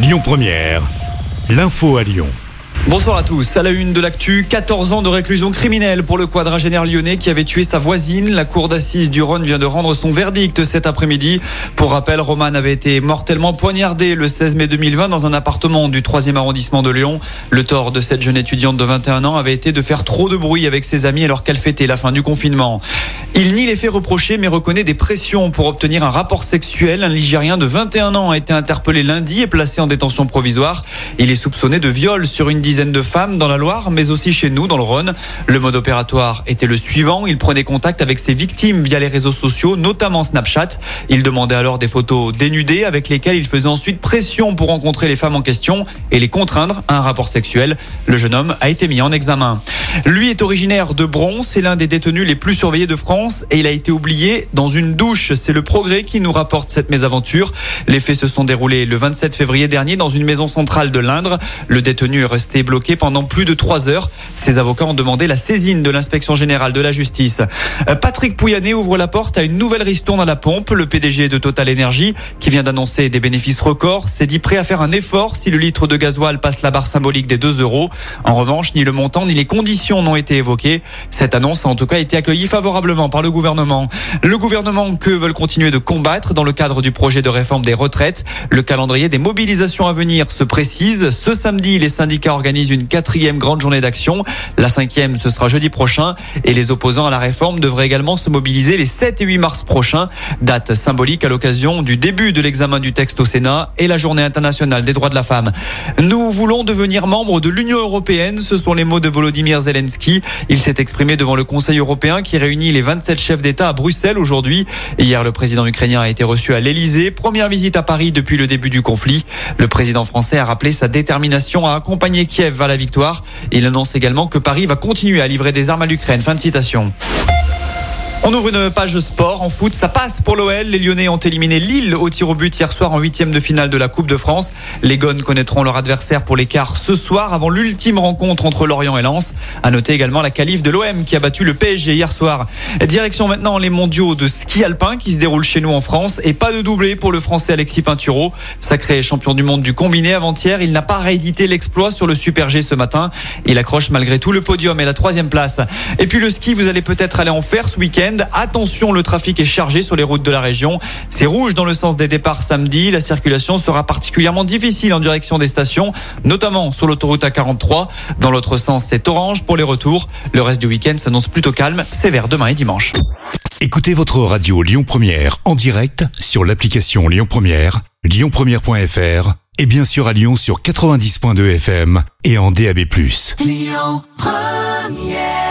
Lyon Première, l'info à Lyon. Bonsoir à tous. À la une de l'actu, 14 ans de réclusion criminelle pour le quadragénaire lyonnais qui avait tué sa voisine. La cour d'assises du Rhône vient de rendre son verdict cet après-midi. Pour rappel, Roman avait été mortellement poignardé le 16 mai 2020 dans un appartement du 3e arrondissement de Lyon. Le tort de cette jeune étudiante de 21 ans avait été de faire trop de bruit avec ses amis alors qu'elle fêtait la fin du confinement. Il nie les faits reprochés mais reconnaît des pressions pour obtenir un rapport sexuel. Un Ligérien de 21 ans a été interpellé lundi et placé en détention provisoire. Il est soupçonné de viol sur une dizaine de femmes dans la Loire, mais aussi chez nous, dans le Rhône. Le mode opératoire était le suivant. Il prenait contact avec ses victimes via les réseaux sociaux, notamment Snapchat. Il demandait alors des photos dénudées avec lesquelles il faisait ensuite pression pour rencontrer les femmes en question et les contraindre à un rapport sexuel. Le jeune homme a été mis en examen. Lui est originaire de Bron, c'est l'un des détenus les plus surveillés de France et il a été oublié dans une douche. C'est le progrès qui nous rapporte cette mésaventure. Les faits se sont déroulés le 27 février dernier dans une maison centrale de l'Indre. Le détenu est resté bloqué pendant plus de trois heures. Ses avocats ont demandé la saisine de l'inspection générale de la justice. Euh, Patrick Pouyanné ouvre la porte à une nouvelle ristourne à la pompe. Le PDG de Total Energy, qui vient d'annoncer des bénéfices records, s'est dit prêt à faire un effort si le litre de gasoil passe la barre symbolique des 2 euros. En revanche, ni le montant ni les conditions n'ont été évoquées. Cette annonce a en tout cas été accueillie favorablement par le gouvernement. Le gouvernement que veulent continuer de combattre dans le cadre du projet de réforme des retraites. Le calendrier des mobilisations à venir se précise. Ce samedi, les syndicats organisent organise une quatrième grande journée d'action. La cinquième, ce sera jeudi prochain. Et les opposants à la réforme devraient également se mobiliser les 7 et 8 mars prochains. Date symbolique à l'occasion du début de l'examen du texte au Sénat et la journée internationale des droits de la femme. Nous voulons devenir membre de l'Union européenne. Ce sont les mots de Volodymyr Zelensky. Il s'est exprimé devant le Conseil européen qui réunit les 27 chefs d'État à Bruxelles aujourd'hui. Hier, le président ukrainien a été reçu à l'Elysée. Première visite à Paris depuis le début du conflit. Le président français a rappelé sa détermination à accompagner Kiev vers la victoire. Il annonce également que Paris va continuer à livrer des armes à l'Ukraine. Fin de citation. On ouvre une page sport en foot. Ça passe pour l'OL. Les Lyonnais ont éliminé Lille au tir au but hier soir en huitième de finale de la Coupe de France. Les Gones connaîtront leur adversaire pour l'écart ce soir avant l'ultime rencontre entre Lorient et Lens. À noter également la qualif de l'OM qui a battu le PSG hier soir. Direction maintenant les mondiaux de ski alpin qui se déroulent chez nous en France et pas de doublé pour le français Alexis Pinturo. Sacré champion du monde du combiné avant-hier, il n'a pas réédité l'exploit sur le Super G ce matin. Il accroche malgré tout le podium et la troisième place. Et puis le ski, vous allez peut-être aller en faire ce week-end. Attention, le trafic est chargé sur les routes de la région. C'est rouge dans le sens des départs samedi. La circulation sera particulièrement difficile en direction des stations, notamment sur l'autoroute A43. Dans l'autre sens, c'est orange pour les retours. Le reste du week-end s'annonce plutôt calme, sévère demain et dimanche. Écoutez votre radio Lyon Première en direct sur l'application Lyon Première, lyonpremière.fr et bien sûr à Lyon sur 90.2 FM et en DAB+. Lyon Première